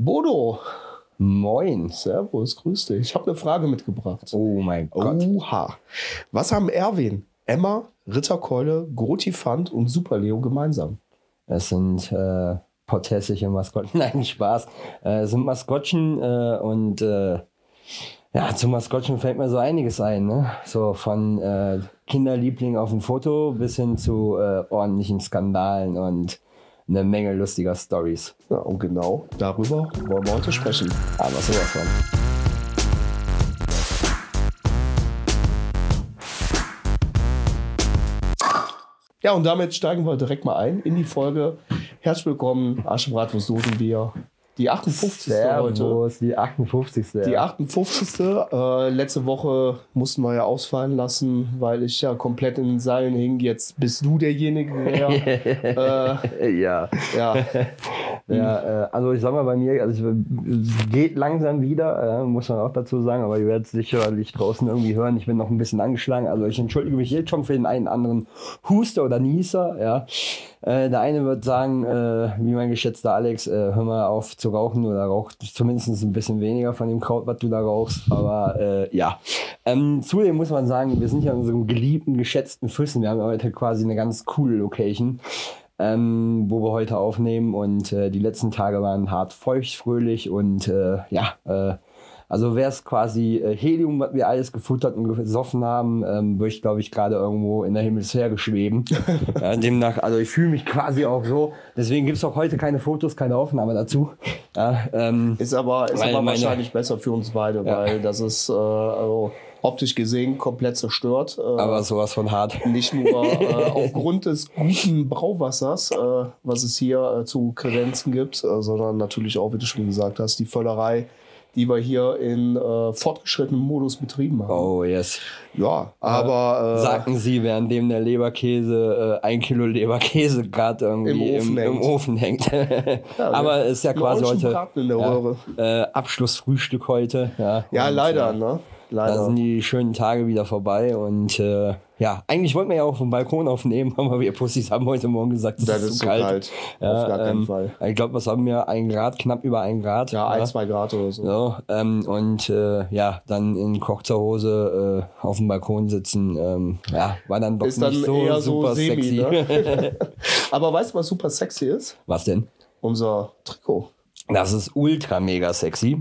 Bodo, Moin. Servus, grüß dich. Ich habe eine Frage mitgebracht. Oh mein Gott. Oha. Was haben Erwin, Emma, Ritterkeule, Grotifant und Superleo gemeinsam? Es sind äh, potthässliche Maskottchen. Nein, Spaß. Äh, es sind Maskottchen äh, und äh, ja, zu Maskottchen fällt mir so einiges ein. Ne? So von äh, Kinderliebling auf dem Foto bis hin zu äh, ordentlichen Skandalen und eine Menge lustiger Stories. Ja, und genau darüber wollen wir heute sprechen. Aber sowas von. Ja, und damit steigen wir direkt mal ein in die Folge. Herzlich willkommen, Aschenbratwurst Dosenbier. Die 58. heute. Servus, die 58. Die 58. Äh, letzte Woche mussten wir ja ausfallen lassen, weil ich ja komplett in den Seilen hing. Jetzt bist du derjenige, der. äh, ja. ja. Ja, äh, also ich sag mal bei mir, also es geht langsam wieder, äh, muss man auch dazu sagen, aber ihr werdet es sicherlich draußen irgendwie hören. Ich bin noch ein bisschen angeschlagen, also ich entschuldige mich jetzt schon für den einen anderen Huster oder Nieser, ja. Äh, der eine wird sagen, äh, wie mein geschätzter Alex, äh, hör mal auf zu rauchen oder rauch zumindest ein bisschen weniger von dem Kraut, was du da rauchst. Aber äh, ja. Ähm, zudem muss man sagen, wir sind ja in unserem geliebten, geschätzten Füssen. Wir haben heute quasi eine ganz coole Location. Ähm, wo wir heute aufnehmen und äh, die letzten Tage waren hart feucht, fröhlich und äh, ja, äh, also wäre es quasi äh, Helium, was wir alles gefuttert und gesoffen haben, ähm, würde ich, glaube ich, gerade irgendwo in der Himmelsfähre schweben. ja, demnach, also ich fühle mich quasi auch so. Deswegen gibt es auch heute keine Fotos, keine Aufnahme dazu. Ja, ähm, ist aber, ist aber wahrscheinlich besser für uns beide, Ja. weil das ist äh, also optisch gesehen komplett zerstört. Äh, aber sowas von hart. nicht nur äh, aufgrund des guten Brauwassers, äh, was es hier äh, zu kredenzen gibt, sondern natürlich auch, wie du schon gesagt hast, die Völlerei, die wir hier in äh, fortgeschrittenem Modus betrieben haben. Oh yes. Ja, aber äh, Sagten sie, währenddem der Leberkäse, äh, ein Kilo Leberkäse gerade irgendwie Im Ofen im, im hängt. Ofen hängt. Aber ist ja quasi heute Braten in der ja, äh, Abschlussfrühstück heute. Ja, Ja, leider, äh, ne? Da Leider. sind die schönen Tage wieder vorbei und äh, ja, eigentlich wollten wir ja auch vom Balkon aufnehmen, aber wir Pussys haben heute Morgen gesagt, es Das ist, ist zu kalt. kalt. Ja, Auf gar keinen ähm, Fall. Ich glaube, was haben wir? Ein Grad, knapp über ein Grad. Ja, ein, zwei Grad oder so. So, ähm, und äh, ja, dann in Kochzerhose äh, auf dem Balkon sitzen, ähm, ja, war dann doch Ist dann nicht so eher so super semi, sexy. ne? Aber weißt du, was super sexy ist? Was denn? Unser Trikot. Das ist ultra mega sexy.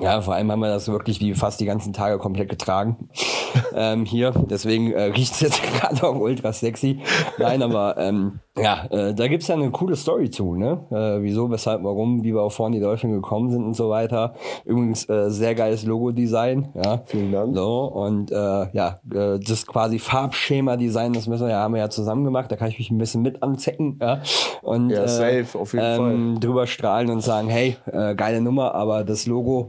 Ja, vor allem haben wir das wirklich wie fast die ganzen Tage komplett getragen. ähm, hier, deswegen äh, riecht es jetzt gerade auch ultra sexy. Nein, aber ähm, ja, äh, da gibt's ja eine coole Story zu, ne? Äh, wieso, weshalb, warum, wie wir auf vorne die Dolphin gekommen sind und so weiter. Übrigens äh, sehr geiles Logo-Design, ja. Vielen Dank. So, und äh, ja, äh, das quasi Farbschema-Design, das müssen wir ja, haben wir ja zusammen gemacht, da kann ich mich ein bisschen mit anzecken, ja. Und, Ja, äh, safe, auf jeden ähm, drüber strahlen und sagen, hey, äh, geile Nummer, aber das Logo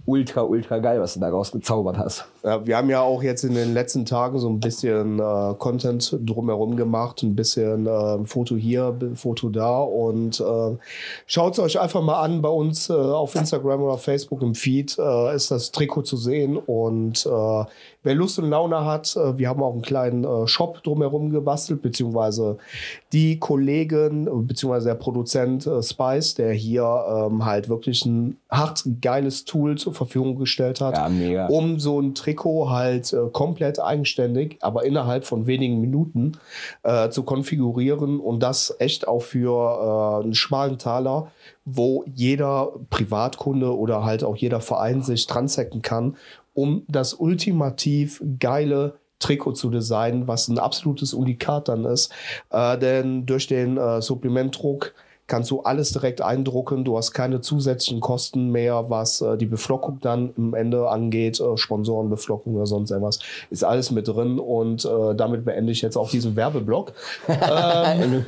ultra, ultra geil, was du da rausgezaubert hast. Ja, wir haben ja auch jetzt in den letzten Tagen so ein bisschen äh, Content drumherum gemacht, ein bisschen äh, Foto hier, Foto da und äh, schaut es euch einfach mal an bei uns äh, auf Instagram oder Facebook im Feed äh, ist das Trikot zu sehen und äh, wer Lust und Laune hat, äh, wir haben auch einen kleinen Shop drumherum gebastelt, beziehungsweise die Kollegen, beziehungsweise der Produzent Spice, der hier ähm, halt wirklich ein hart geiles Tool zur Verfügung gestellt hat Ja, um so ein Trikot halt äh, komplett eigenständig, aber innerhalb von wenigen Minuten äh, zu konfigurieren und das echt auch für äh, einen schmalen Taler, wo jeder Privatkunde oder halt auch jeder Verein sich dran zecken kann, um das ultimativ geile Trikot zu designen, was ein absolutes Unikat dann ist. Äh, denn durch den äh, Supplementdruck kannst du alles direkt eindrucken. Du hast keine zusätzlichen Kosten mehr, was äh, die Beflockung dann im Ende angeht, äh, Sponsorenbeflockung oder sonst irgendwas. Ist alles mit drin und äh, damit beende ich jetzt auch diesen Werbeblock. ähm,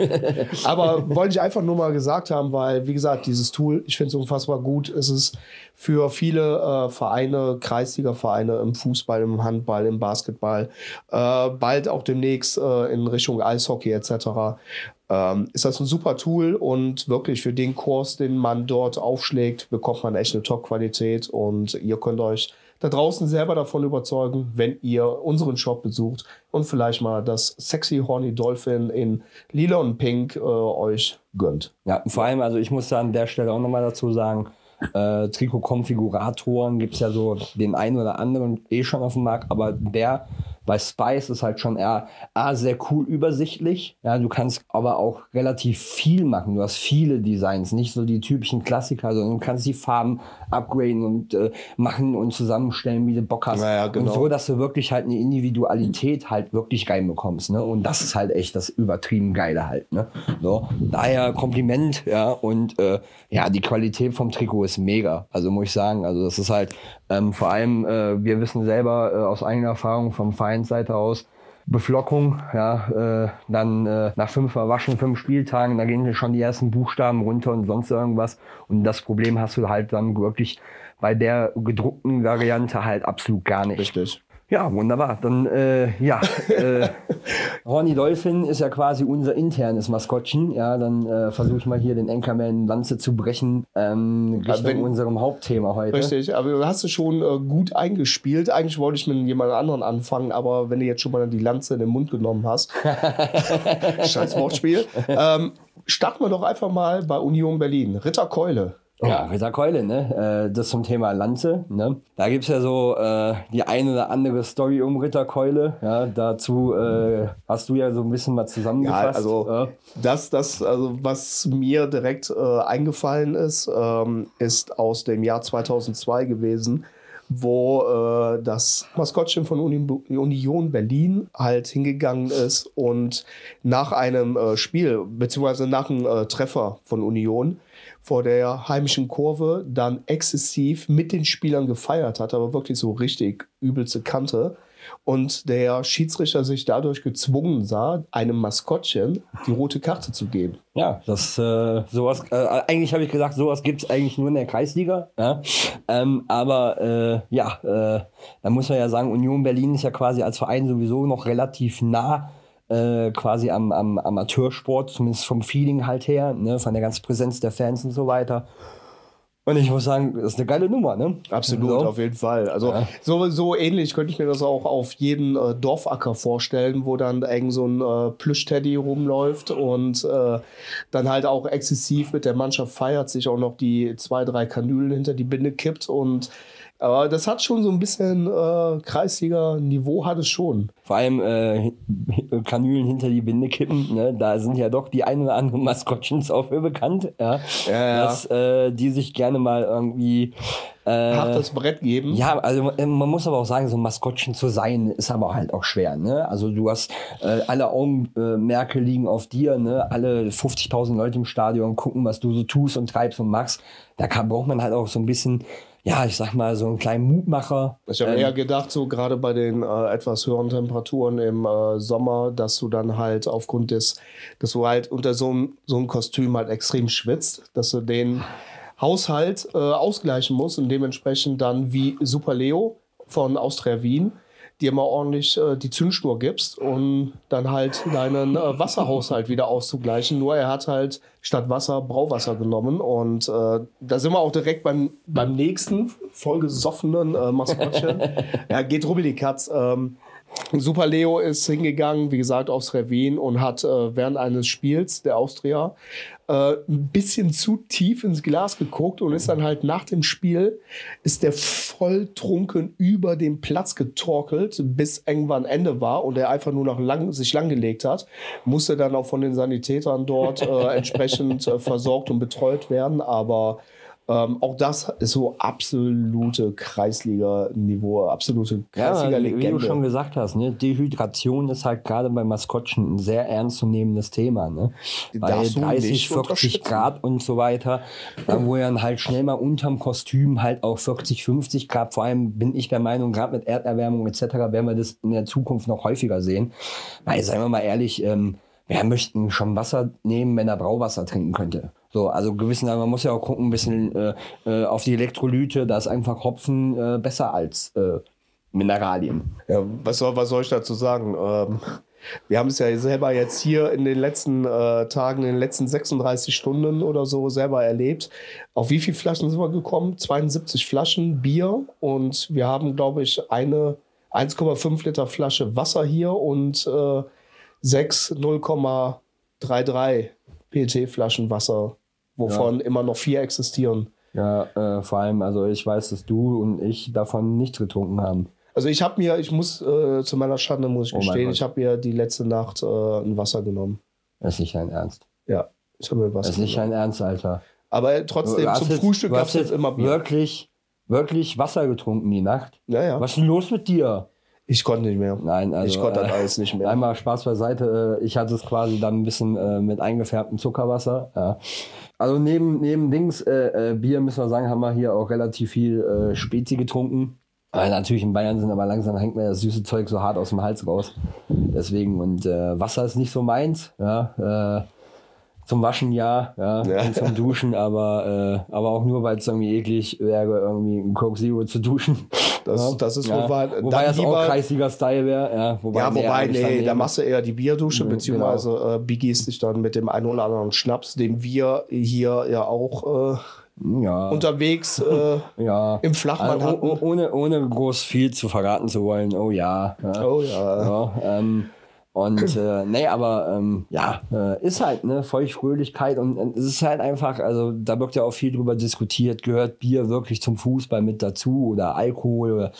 aber wollte ich einfach nur mal gesagt haben, weil, wie gesagt, dieses Tool, ich finde es unfassbar gut. Es ist für viele äh, Vereine, Kreisliga-Vereine im Fußball, im Handball, im Basketball, äh, bald auch demnächst äh, in Richtung Eishockey etc. Ähm, ist das ein super Tool und wirklich für den Kurs, den man dort aufschlägt, bekommt man echt eine Top-Qualität und ihr könnt euch da draußen selber davon überzeugen, wenn ihr unseren Shop besucht und vielleicht mal das sexy Horny Dolphin in lila und pink äh, euch gönnt. Ja, vor allem, also ich muss da an der Stelle auch nochmal dazu sagen, äh, Trikot-Konfiguratoren gibt es ja so den einen oder anderen eh schon auf dem Markt, aber der bei Spice ist halt schon eher A, sehr cool übersichtlich. Ja, du kannst aber auch relativ viel machen. Du hast viele Designs, nicht so die typischen Klassiker, sondern du kannst die Farben upgraden und äh, machen und zusammenstellen, wie du Bock hast. Ja, ja, genau. Und so, dass du wirklich halt eine Individualität halt wirklich reinbekommst. Ne? Und das ist halt echt das übertrieben Geile halt. Ne? So, daher Kompliment, ja, und äh, ja, die Qualität vom Trikot ist mega. Also muss ich sagen, also das ist halt ähm, vor allem, äh, wir wissen selber äh, aus eigener Erfahrung vom Vereinsseite aus, Beflockung, ja, äh, dann äh, nach fünf Waschen, fünf Spieltagen, da gehen schon die ersten Buchstaben runter und sonst irgendwas. Und das Problem hast du halt dann wirklich bei der gedruckten Variante halt absolut gar nicht. Richtig. Ja, wunderbar. Dann, äh, ja, äh, Ronny Dolphin ist ja quasi unser internes Maskottchen. Ja, dann äh, versuche ich mal hier den Anchorman Lanze zu brechen, ähm, Richtung wenn- unserem Hauptthema heute. Richtig, aber du hast es schon äh, gut eingespielt. Eigentlich wollte ich mit jemand anderen anfangen, aber wenn du jetzt schon mal die Lanze in den Mund genommen hast, scheiß Wortspiel, ähm, starten wir doch einfach mal bei Union Berlin. Ritter Keule. Ja, Ritter Keule, ne? Äh, das zum Thema Lanze. Ne? Da gibt's ja so äh, die eine oder andere Story um Ritter Keule. Ja, dazu äh, hast du ja so ein bisschen mal Ja, zusammengefasst. also Ja. das, das, also was mir direkt äh, eingefallen ist, ähm, ist aus dem Jahr 2002 gewesen, wo äh, das Maskottchen von Uni Union Berlin halt hingegangen ist und nach einem äh, Spiel, beziehungsweise nach einem Treffer von Union vor der heimischen Kurve dann exzessiv mit den Spielern gefeiert hat, aber wirklich so richtig übelste Kante. Und der Schiedsrichter sich dadurch gezwungen sah, einem Maskottchen die rote Karte zu geben. Ja, das äh, sowas, äh, eigentlich habe ich gesagt, sowas gibt's eigentlich nur in der Kreisliga. Ja? Ähm, aber äh, ja, äh, da muss man ja sagen, Union Berlin ist ja quasi als Verein sowieso noch relativ nah äh, quasi am, am Amateursport, zumindest vom Feeling halt her, ne? von der ganzen Präsenz der Fans und so weiter. Und ich muss sagen, das ist eine geile Nummer, ne? Absolut, So. auf jeden Fall. Also Ja. so, so ähnlich könnte ich mir das auch auf jeden äh, Dorfacker vorstellen, wo dann irgend so ein äh, Plüschteddy rumläuft und äh, dann halt auch exzessiv mit der Mannschaft feiert, sich auch noch die zwei, drei Kanülen hinter die Binde kippt und aber das hat schon so ein bisschen äh, Kreisliga-Niveau, hat es schon. Vor allem äh, Kanülen hinter die Binde kippen, ne? da sind ja doch die ein oder anderen Maskottchens auch für bekannt, ja, Ja, dass äh, die sich gerne mal irgendwie äh, Hartes Brett geben. ja, also äh, man muss aber auch sagen, so ein Maskottchen zu sein, ist aber halt auch schwer. Ne? Also du hast äh, alle Augenmerke liegen auf dir, ne? alle 50.000 Leute im Stadion gucken, was du so tust und treibst und machst. Da kann, braucht man halt auch so ein bisschen, ja, ich sag mal, so einen kleinen Mutmacher. Ich habe Ähm, eher gedacht, so gerade bei den äh, etwas höheren Temperaturen im äh, Sommer, dass du dann halt aufgrund des, dass du halt unter so einem so einem Kostüm halt extrem schwitzt, dass du den Haushalt äh, ausgleichen musst und dementsprechend dann wie Super Leo von Austria Wien dir mal ordentlich äh, die Zündschnur gibst, um dann halt deinen äh, Wasserhaushalt wieder auszugleichen. Nur er hat halt statt Wasser Brauwasser genommen und äh, da sind wir auch direkt beim, beim nächsten vollgesoffenen äh, Maskottchen. ja, geht rubbel die Katz. Ähm, Super Leo ist hingegangen, wie gesagt, aus Revin und hat äh, während eines Spiels der Austria äh, ein bisschen zu tief ins Glas geguckt und ist dann halt nach dem Spiel, ist der voll trunken über den Platz getorkelt, bis irgendwann Ende war und er einfach nur noch lang, sich langgelegt hat. Musste dann auch von den Sanitätern dort äh, entsprechend äh, versorgt und betreut werden, aber ähm, auch das ist so absolute Kreisliga-Niveau, absolute Ja, wie Kreisliga-Legende. du schon gesagt hast, ne? Dehydration ist halt gerade bei Maskottchen ein sehr ernstzunehmendes Thema. Ne? Bei Darfst du 30, nicht 40 unterschätzen. Grad und so weiter, dann wo dann halt schnell mal unterm Kostüm halt auch 40, 50 Grad, vor allem bin ich der Meinung, gerade mit Erderwärmung etc. werden wir das in der Zukunft noch häufiger sehen. Weil, seien wir mal ehrlich, ähm, wer möchte schon Wasser nehmen, wenn er Brauwasser trinken könnte? So, also gewissen, man muss ja auch gucken, ein bisschen äh, äh, auf die Elektrolyte, da ist einfach Hopfen äh, besser als äh, Mineralien. Ja, was soll, was soll ich dazu sagen? Ähm, wir haben es ja selber jetzt hier in den letzten äh, Tagen, in den letzten 36 Stunden oder so selber erlebt. Auf wie viele Flaschen sind wir gekommen? 72 Flaschen Bier und wir haben, glaube ich, eine 1,5 Liter Flasche Wasser hier und äh, sechs 0,33 PET-Flaschen Wasser, wovon immer noch vier existieren. Ja, äh, vor allem, also ich weiß, dass du und ich davon nichts getrunken haben. Also ich habe mir, ich muss äh, zu meiner Schande muss ich Oh gestehen, ich habe mir die letzte Nacht äh, ein Wasser genommen. Das ist nicht dein Ernst. Ja, ich habe mir Wasser Das ist nicht dein Ernst, Alter. Aber trotzdem, zum jetzt- Frühstück gab es jetzt immer Bier. Wirklich, wirklich Wasser getrunken die Nacht. Ja, ja. Was ist denn los mit dir? Ich konnte nicht mehr. Nein, also. ich konnte äh, das alles nicht mehr. Einmal Spaß beiseite. äh, Ich hatte es quasi dann ein bisschen äh, mit eingefärbtem Zuckerwasser. Ja. Also neben, neben Dings äh, äh, Bier müssen wir sagen, haben wir hier auch relativ viel äh, Spezi getrunken. Weil natürlich in Bayern sind, aber langsam hängt mir das süße Zeug so hart aus dem Hals raus. Deswegen, und äh, Wasser ist nicht so meins. Ja, äh, zum Waschen ja, ja, Ja. zum Duschen, aber, äh, aber auch nur, weil es irgendwie eklig wäre, irgendwie ein Coke Zero zu duschen. Das- ja. das ist ja. wohl wahr. Wobei das auch lieber- Kreisliga-Style wäre. Ja, wobei, ja, wobei, nee, da machst du eher die Bierdusche, Mhm, beziehungsweise äh, begießt dich dann mit dem einen oder anderen Schnaps, den wir hier ja auch äh, ja. unterwegs äh, Ja. im Flachmann Also, hatten. oh- ohne, ohne groß viel zu verraten zu wollen. Oh ja. Oh ja. ja ähm, und äh, nee, aber ähm, ja, äh, ist halt ne Feuchtfröhlichkeit und äh, es ist halt einfach, also da wird ja auch viel drüber diskutiert, gehört Bier wirklich zum Fußball mit dazu oder Alkohol oder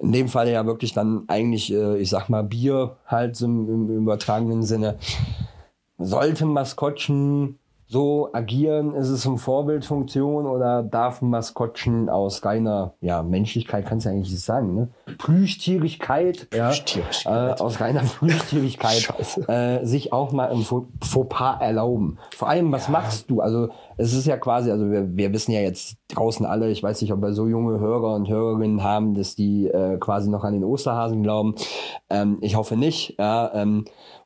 in dem Fall ja wirklich dann eigentlich, äh, ich sag mal, Bier halt im, im übertragenen Sinne. Sollte ein Maskottchen so agieren? Ist es eine Vorbildfunktion oder darf ein Maskottchen aus reiner ja, Menschlichkeit, kannst du eigentlich nicht sagen, ne? Plüschtierigkeit, ja, Plüschtierigkeit. äh, aus reiner Plüschtierigkeit äh, sich auch mal Faux Fauxpas erlauben. Vor allem, was machst du? Also es ist ja quasi, also wir, wir wissen ja jetzt draußen alle, ich weiß nicht, ob wir so junge Hörer und Hörerinnen haben, dass die äh, quasi noch an den Osterhasen glauben. Ähm, ich hoffe nicht. Ja, ähm,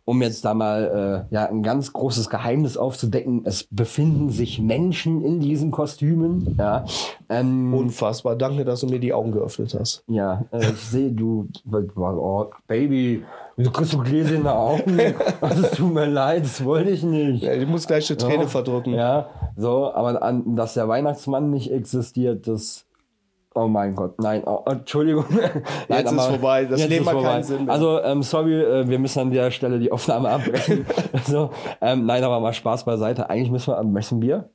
um jetzt da mal äh, ja, ein ganz großes Geheimnis aufzudecken, es befinden sich Menschen in diesen Kostümen. Ja, ähm, Unfassbar. Danke, dass du mir die Augen geöffnet hast. ja, äh, ich sehe, du, oh, Baby, du kriegst so gläserne Augen. Also, Es tut mir leid, das wollte ich nicht. Ja, ich muss gleich eine Träne Ja. verdrücken. Ja, so, aber an, dass der Weihnachtsmann nicht existiert, das. Oh mein Gott, nein, oh, Entschuldigung. nein, Jetzt ist vorbei, das jetzt Leben hat keinen. Sinn mehr. Also, ähm, sorry, äh, wir müssen an der Stelle die Aufnahme abbrechen. so, ähm, nein, aber mal Spaß beiseite. Eigentlich müssen wir am besten Bier.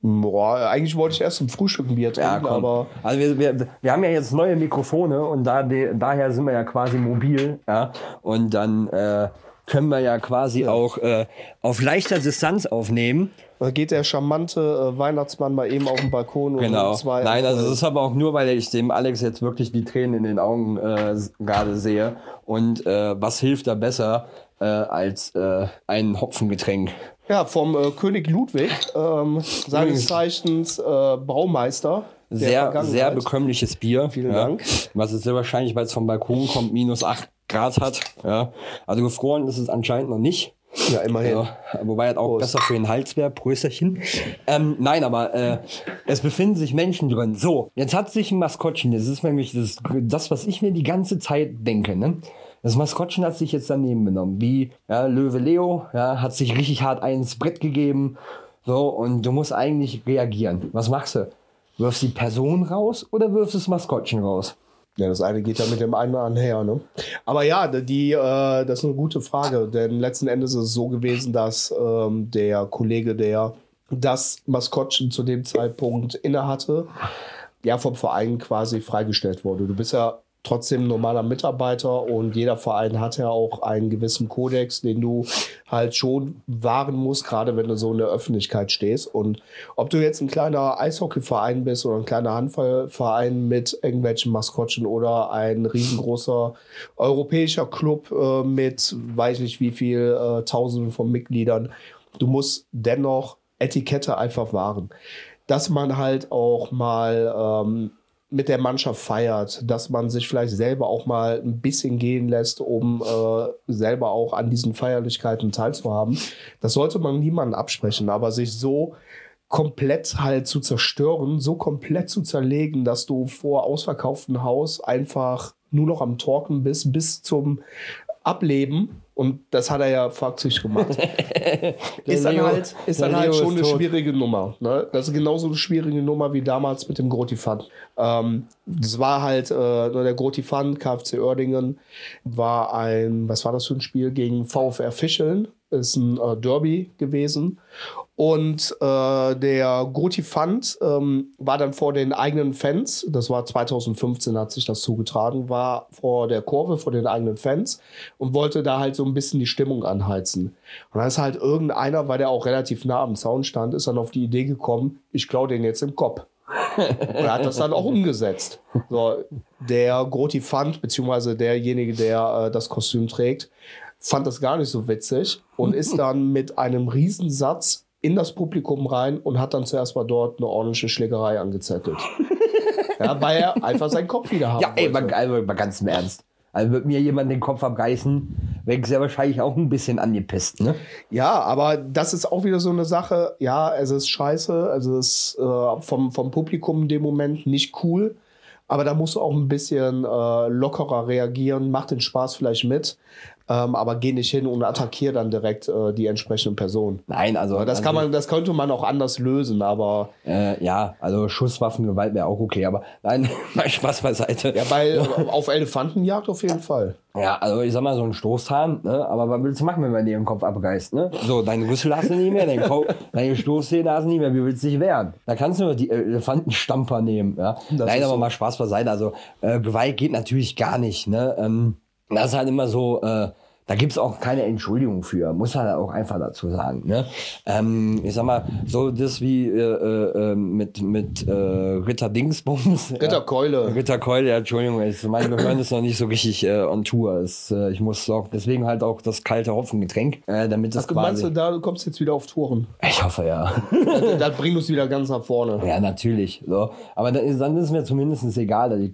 Boah, eigentlich wollte ich erst zum Frühstück ein Bier trinken, aber Also wir, wir, wir haben ja jetzt neue Mikrofone und da, de, daher sind wir ja quasi mobil, ja. Und dann äh, können wir ja quasi auch äh, auf leichter Distanz aufnehmen. da geht der charmante äh, Weihnachtsmann mal eben auf den Balkon und Genau. zwei. Nein, also das ist aber auch nur, weil ich dem Alex jetzt wirklich die Tränen in den Augen äh, gerade sehe. Und äh, was hilft da besser äh, als äh, ein Hopfengetränk? ja, vom äh, König Ludwig, ähm, seines Zeichens äh, Baumeister. Sehr, sehr bekömmliches Bier. Vielen ja. Dank. Was es sehr wahrscheinlich, weil es vom Balkon kommt, minus 8 Grad hat. Ja. Also gefroren ist es anscheinend noch nicht. Ja, immerhin. Ja, wobei es auch Prost. besser für den Hals wäre. Prösterchen. Ähm, nein, aber äh, es befinden sich Menschen drin. So, jetzt hat sich ein Maskottchen, das ist nämlich das, das was ich mir die ganze Zeit denke. Ne? Das Maskottchen hat sich jetzt daneben benommen. Wie ja, Löwe Leo ja, hat sich richtig hart ins Brett gegeben. So, und du musst eigentlich reagieren. Was machst du? Wirfst die Person raus oder wirfst das Maskottchen raus? Ja, das eine geht ja mit dem einen einher, ne? Aber ja, die, äh, das ist eine gute Frage, denn letzten Endes ist es so gewesen, dass ähm, der Kollege, der das Maskottchen zu dem Zeitpunkt innehatte, ja vom Verein quasi freigestellt wurde. Du bist ja trotzdem normaler Mitarbeiter und jeder Verein hat ja auch einen gewissen Kodex, den du halt schon wahren musst, gerade wenn du so in der Öffentlichkeit stehst. Und ob du jetzt ein kleiner Eishockeyverein bist oder ein kleiner Handballverein mit irgendwelchen Maskottchen oder ein riesengroßer europäischer Club äh, mit weiß nicht wie viel äh, Tausenden von Mitgliedern, du musst dennoch Etikette einfach wahren. Dass man halt auch mal ähm, mit der Mannschaft feiert, dass man sich vielleicht selber auch mal ein bisschen gehen lässt, um äh, selber auch an diesen Feierlichkeiten teilzuhaben. Das sollte man niemandem absprechen, aber sich so komplett halt zu zerstören, so komplett zu zerlegen, dass du vor ausverkauftem Haus einfach nur noch am Talken bist bis zum Ableben. Und das hat er ja faktisch gemacht. ist dann halt, ist dann halt schon eine schwierige Nummer. Ne? Das ist genauso eine schwierige Nummer wie damals mit dem Grotifant. Ähm, das war halt, äh, der Grotifant, KfC Oerdingen, war ein, was war das für ein Spiel gegen VfR Fischeln. Ist ein äh, Derby gewesen. Und äh, der Goti Fund ähm, war dann vor den eigenen Fans, das war 2015, hat sich das zugetragen, war vor der Kurve, vor den eigenen Fans und wollte da halt so ein bisschen die Stimmung anheizen. Und dann ist halt irgendeiner, weil der auch relativ nah am Zaun stand, ist dann auf die Idee gekommen, ich klaue den jetzt im Kopf. und hat das dann auch umgesetzt. So, der Groti Fund, beziehungsweise derjenige, der äh, das Kostüm trägt, fand das gar nicht so witzig und ist dann mit einem Riesensatz in das Publikum rein und hat dann zuerst mal dort eine ordentliche Schlägerei angezettelt. ja, weil er einfach seinen Kopf wieder haben Ja, ey, mal, also, mal ganz im Ernst. Also wird mir jemand den Kopf abreißen, wäre ich sehr wahrscheinlich auch ein bisschen angepisst, ne? Ja, aber das ist auch wieder so eine Sache. Ja, es ist scheiße, es ist äh, vom, vom Publikum in dem Moment nicht cool. Aber da musst du auch ein bisschen äh, lockerer reagieren, mach den Spaß vielleicht mit, ähm, aber geh nicht hin und attackier dann direkt äh, die entsprechende Person. Nein, also. Das kann man, das könnte man auch anders lösen, aber Äh, ja, also Schusswaffengewalt wäre auch okay, aber nein, mal Spaß beiseite. ja, bei auf Elefantenjagd auf jeden Fall. Ja, also ich sag mal so ein Stoßzahn, ne? aber was willst du machen, wenn man dir den Kopf abreißt? Ne? So, deinen Rüssel hast du nicht mehr, dein deine Stoßzähne hast du nicht mehr, wie willst du dich wehren? Da kannst du nur die Elefantenstamper nehmen. Ja? Nein, aber so. mal Spaß beiseite. Also äh, Gewalt geht natürlich gar nicht. Ne? Ähm, das ist halt immer so, äh, da gibt's auch keine Entschuldigung für, muss man auch einfach dazu sagen. Ne? Ähm, ich sag mal, so das wie äh, äh, äh, mit, mit äh, Ritter Dingsbums. Ritterkeule. Ritterkeule, ja, Entschuldigung, ist, mein Gehirn ist noch nicht so richtig äh, on Tour. Ist, äh, ich muss auch, deswegen halt auch das kalte Hopfengetränk, äh, damit das Was meinst quasi... du da, du kommst jetzt wieder auf Touren? Ich hoffe, ja. das bringt uns wieder ganz nach vorne. ja, natürlich. So. Aber dann ist, dann ist mir zumindest egal, dass ich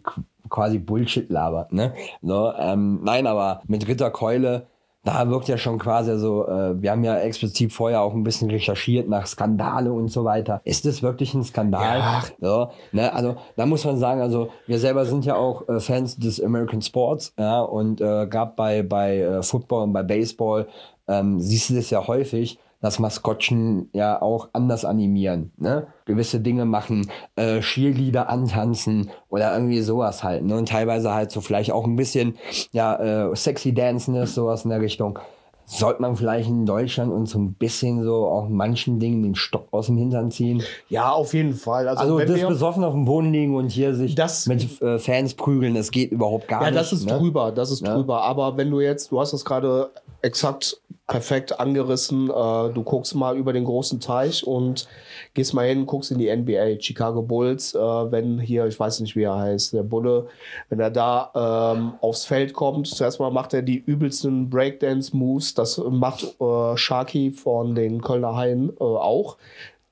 quasi Bullshit labert. Ne? So, ähm, nein, aber mit Ritterkeule, da wirkt ja schon quasi so, äh, wir haben ja explizit vorher auch ein bisschen recherchiert nach Skandale und so weiter. Ist das wirklich ein Skandal? Ja. So, ne, also da muss man sagen, also wir selber sind ja auch äh, Fans des American Sports, ja, und äh, gerade bei, bei äh, Football und bei Baseball ähm, siehst du das ja häufig, dass Maskottchen ja auch anders animieren, ne? Gewisse Dinge machen, äh, Cheerleader antanzen oder irgendwie sowas halt, ne? Und teilweise halt so vielleicht auch ein bisschen, ja, äh, sexy Danceness, sowas in der Richtung. Sollte man vielleicht in Deutschland uns so ein bisschen so auch manchen Dingen den Stock aus dem Hintern ziehen? Ja, auf jeden Fall. Also, Also das besoffen auf dem Boden liegen und hier sich Das- mit äh, Fans prügeln, das geht überhaupt gar ja, nicht. das ist ne? drüber, das ist Ja. drüber. Aber wenn du jetzt, du hast das gerade exakt perfekt angerissen, äh, du guckst mal über den großen Teich und gehst mal hin, guckst in die NBA, Chicago Bulls, äh, wenn hier, ich weiß nicht, wie er heißt, der Bulle, wenn er da ähm, aufs Feld kommt, zuerst mal macht er die übelsten Breakdance-Moves, das macht äh, Sharky von den Kölner Haien äh, auch.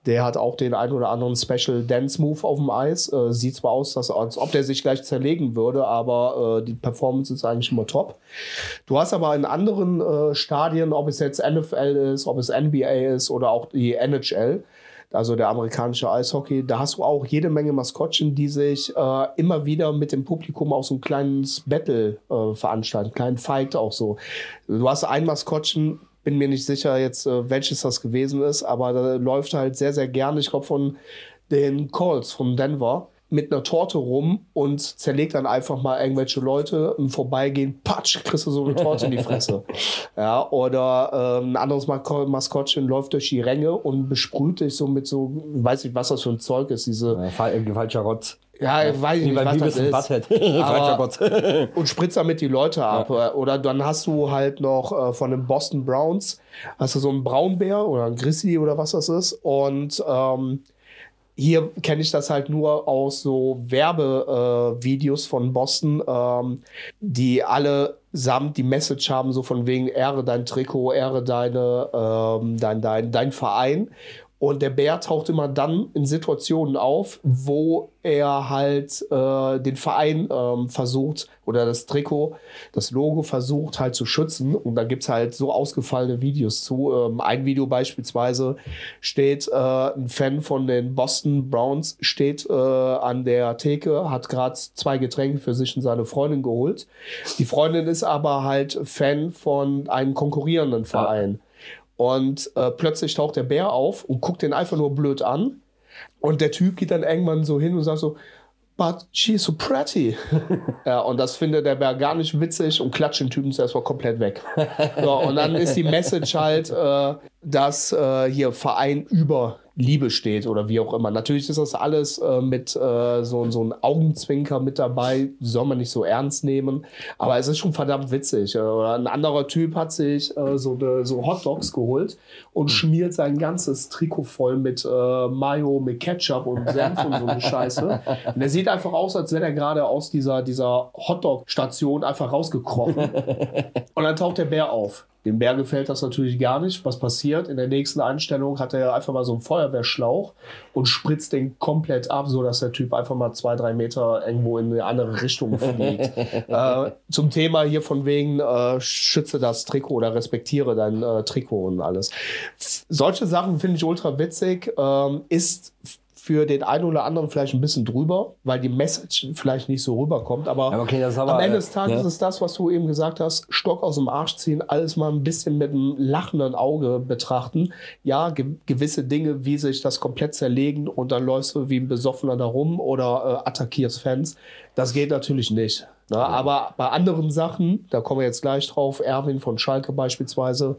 Der hat auch den ein oder anderen Special Dance Move auf dem Eis. Äh, sieht zwar aus, dass, als ob der sich gleich zerlegen würde, aber äh, die Performance ist eigentlich immer top. Du hast aber in anderen äh, Stadien, ob es jetzt NFL ist, ob es NBA ist oder auch die NHL, also der amerikanische Eishockey, da hast du auch jede Menge Maskottchen, die sich äh, immer wieder mit dem Publikum auch so ein kleines Battle äh, veranstalten, einen kleinen Fight auch so. Du hast ein Maskottchen, bin mir nicht sicher jetzt, äh, welches das gewesen ist, aber da läuft halt sehr, sehr gerne, ich glaube von den Colts von Denver, mit einer Torte rum und zerlegt dann einfach mal irgendwelche Leute im Vorbeigehen, patsch, kriegst du so eine Torte in die Fresse. Ja, oder ähm, ein anderes Masko- Maskottchen läuft durch die Ränge und besprüht dich so mit so, weiß nicht, was das für ein Zeug ist, diese, Äh, äh, falscher Rotz. ja, weiß ich nicht, was das ist. Und spritzt damit die Leute ab. Oder dann hast du halt noch äh, von den Boston Browns, hast du so einen Braunbär oder einen Grizzly oder was das ist. Und ähm, hier kenne ich das halt nur aus so Werbevideos äh, von Boston, ähm, die alle samt die Message haben, so von wegen Ehre dein Trikot, Ehre deine, ähm, dein, dein, dein Verein. Und der Bär taucht immer dann in Situationen auf, wo er halt äh, den Verein ähm, versucht oder das Trikot, das Logo versucht halt zu schützen. Und da gibt's halt so ausgefallene Videos zu. Ähm, ein Video beispielsweise steht äh, ein Fan von den Boston Browns, steht äh, an der Theke, hat gerade zwei Getränke für sich und seine Freundin geholt. Die Freundin ist aber halt Fan von einem konkurrierenden Verein. Und äh, plötzlich taucht der Bär auf und guckt den einfach nur blöd an. Und der Typ geht dann irgendwann so hin und sagt so, but she's so pretty. ja, und das findet der Bär gar nicht witzig und klatscht den Typen zuerst mal komplett weg. so, und dann ist die Message halt, äh, dass äh, hier Verein über Liebe steht oder wie auch immer. Natürlich ist das alles äh, mit äh, so, so einem Augenzwinker mit dabei, soll man nicht so ernst nehmen, aber es ist schon verdammt witzig. Äh, ein anderer Typ hat sich äh, so, de, so Hot Dogs geholt und hm. schmiert sein ganzes Trikot voll mit äh, Mayo, mit Ketchup und Senf und so eine Scheiße. Und er sieht einfach aus, als wäre er gerade aus dieser, dieser Hotdog-Station einfach rausgekrochen. und dann taucht der Bär auf. Dem Bär gefällt das natürlich gar nicht. Was passiert? In der nächsten Einstellung hat er einfach mal so einen Feuerwehrschlauch und spritzt den komplett ab, sodass der Typ einfach mal zwei, drei Meter irgendwo in eine andere Richtung fliegt. äh, zum Thema hier von wegen, äh, schütze das Trikot oder respektiere dein äh, Trikot und alles. Solche Sachen finde ich ultra witzig. Ähm, ist für den einen oder anderen vielleicht ein bisschen drüber, weil die Message vielleicht nicht so rüberkommt. Aber, okay, aber am Ende des Tages ja. ist das, was du eben gesagt hast, Stock aus dem Arsch ziehen, alles mal ein bisschen mit einem lachenden Auge betrachten. Ja, ge gewisse Dinge, wie sich das komplett zerlegen und dann läufst du wie ein Besoffener da rum oder äh, attackierst Fans. Das geht natürlich nicht. Ne? Ja. Aber bei anderen Sachen, da kommen wir jetzt gleich drauf, Erwin von Schalke beispielsweise,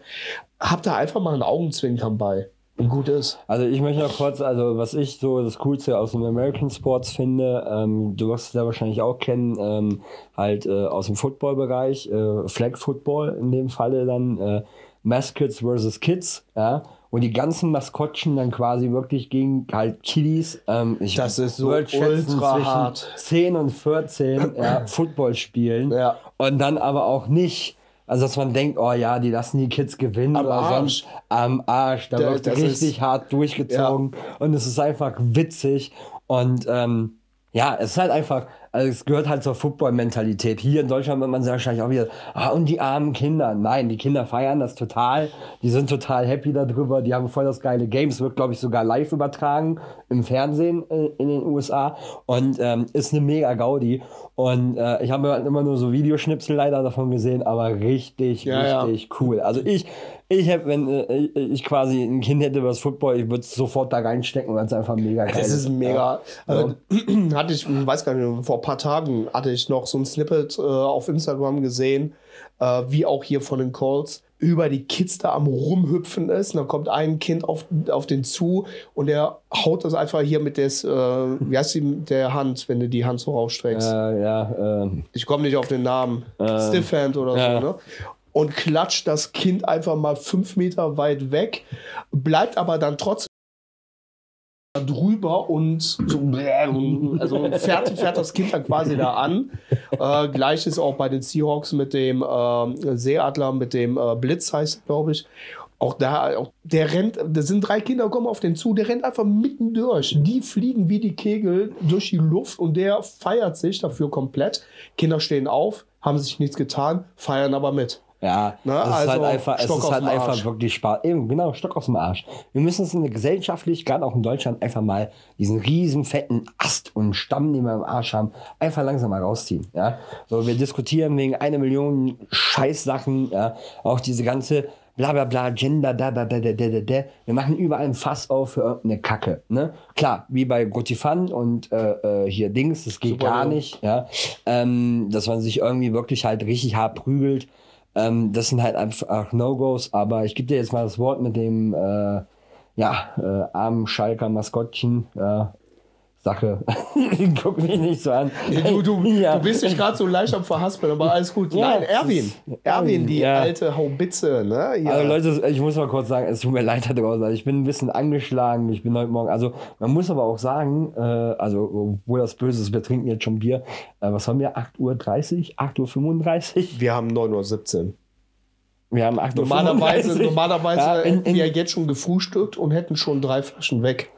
habt ihr einfach mal einen Augenzwinkern bei gut ist. Also ich möchte noch kurz, also was ich so das Coolste aus dem American Sports finde, ähm, du wirst es ja wahrscheinlich auch kennen, ähm, halt äh, aus dem Football-Bereich, äh, Flag Football in dem Falle dann, äh, Mascots versus Kids, ja, und die ganzen Maskottchen dann quasi wirklich gegen halt Kiddies, ähm, ich das ist so ultra hart. 10 und 14 ja, Football spielen ja. und dann aber auch nicht also, dass man denkt, oh ja, die lassen die Kids gewinnen am oder Arsch. sonst am Arsch. Da wird richtig hart durchgezogen. Ja. Und es ist einfach witzig. Und ähm, ja, es ist halt einfach, also es gehört halt zur Football-Mentalität. Hier in Deutschland wird man wahrscheinlich auch wieder, ah, und die armen Kinder. Nein, die Kinder feiern das total. Die sind total happy darüber. Die haben voll das geile Game. Es wird, glaube ich, sogar live übertragen im Fernsehen äh, in den USA. Und ähm, ist eine mega Gaudi. Und äh, ich habe halt immer nur so Videoschnipsel leider davon gesehen, aber richtig, ja, richtig ja. cool. Also ich, ich hätte, wenn äh, ich quasi ein Kind hätte über das Football, ich würde es sofort da reinstecken, weil es einfach mega geil ist. Es ist mega. Ja. Also, hatte ich, weiß gar nicht, vor paar Tagen hatte ich noch so ein Snippet äh, auf Instagram gesehen, äh, wie auch hier von den Calls über die Kids da am rumhüpfen ist. Und dann kommt ein Kind auf, auf den zu und der haut das einfach hier mit des, äh, wie heißt die, der Hand, wenn du die Hand so rausstreckst. Äh, ja, äh, ich komme nicht auf den Namen. Äh, Stiffhand oder ja. so, ne? Und klatscht das Kind einfach mal fünf Meter weit weg, bleibt aber dann trotzdem drüber und so also fährt, fährt das Kind dann quasi da an. Äh, Gleiches auch bei den Seahawks mit dem äh, Seeadler, mit dem äh, Blitz heißt glaube ich. Auch da, auch, der rennt, da sind drei Kinder, kommen auf den zu, der rennt einfach mitten durch. Die fliegen wie die Kegel durch die Luft und der feiert sich dafür komplett. Kinder stehen auf, haben sich nichts getan, feiern aber mit. Ja, ne? es ist halt also, einfach, es ist halt einfach wirklich Spaß. Eben, genau, Stock aus dem Arsch. Wir müssen es in der gesellschaftlich, gerade auch in Deutschland, einfach mal diesen riesen fetten Ast und Stamm, den wir im Arsch haben, einfach langsam mal rausziehen. Ja, so wir diskutieren wegen einer Million Scheißsachen, ja, auch diese ganze bla bla bla, Gender, da, da, da, da, da, da. Wir machen überall ein Fass auf für irgendeine Kacke. Ne? Klar, wie bei Gotifan und äh, äh, hier Dings, das geht Super, gar nicht. Ja? Ähm, dass man sich irgendwie wirklich halt richtig hart prügelt. Ähm, das sind halt einfach No-Gos, aber ich gebe dir jetzt mal das Wort mit dem äh, ja, äh, armen Schalker Maskottchen. Äh, Sache. Guck mich nicht so an. Du, du, ja. du bist dich gerade so leicht am Verhaspeln, aber alles gut. Ja, Nein, Erwin. Erwin, die ja. alte Haubitze. Ne? Ja. Also Leute, ich muss mal kurz sagen, es tut mir leid da draußen. Also ich bin ein bisschen angeschlagen. Ich bin heute Morgen, also man muss aber auch sagen, äh, also obwohl das böse ist, wir trinken jetzt schon Bier. Äh, was haben wir? 8.30 Uhr? 8.35 Uhr? Wir haben 9.17 Uhr. Wir haben 8.35 Uhr. Normalerweise, normalerweise ja, in, in, wir jetzt schon gefrühstückt und hätten schon drei Flaschen weg.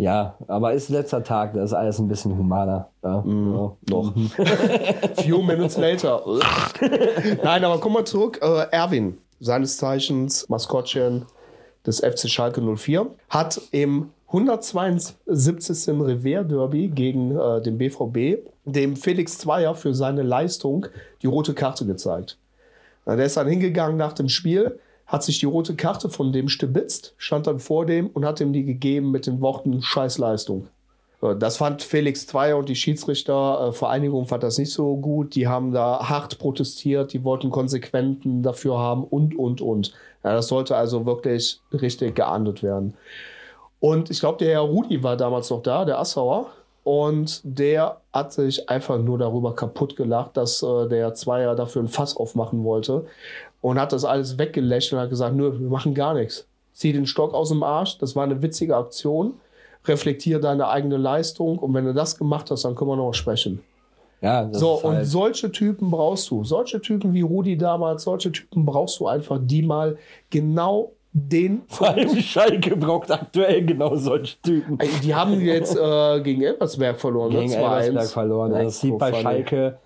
Ja, aber ist letzter Tag, da ist alles ein bisschen humaner. Ja, mm, ja. Noch. Few minutes later. Nein, aber komm mal zurück. Äh, Erwin, seines Zeichens Maskottchen des FC Schalke 04, hat im 172. Revier-Derby gegen äh, den BVB dem Felix Zweier für seine Leistung die rote Karte gezeigt. Der ist dann hingegangen nach dem Spiel, hat sich die rote Karte von dem stibitzt, stand dann vor dem und hat ihm die gegeben mit den Worten Scheißleistung. Das fand Felix Zweier und die Schiedsrichtervereinigung fand das nicht so gut. Die haben da hart protestiert, die wollten Konsequenten dafür haben und, und, und. Ja, das sollte also wirklich richtig geahndet werden. Und ich glaube, der Herr Rudi war damals noch da, der Assauer. Und der hat sich einfach nur darüber kaputt gelacht, dass äh, der Zweier dafür ein Fass aufmachen wollte. Und hat das alles weggelächelt und hat gesagt, nö, wir machen gar nichts. Zieh den Stock aus dem Arsch. Das war eine witzige Aktion reflektiere deine eigene Leistung und wenn du das gemacht hast, dann können wir noch sprechen. Ja, so, und halt solche Typen brauchst du. Solche Typen wie Rudi damals, solche Typen brauchst du einfach, die mal genau den. Vor allem Schalke braucht aktuell genau solche Typen. Die haben jetzt äh, gegen Elversberg verloren. Ne? Gegen Elversberg verloren. Also das sieht bei Schalke.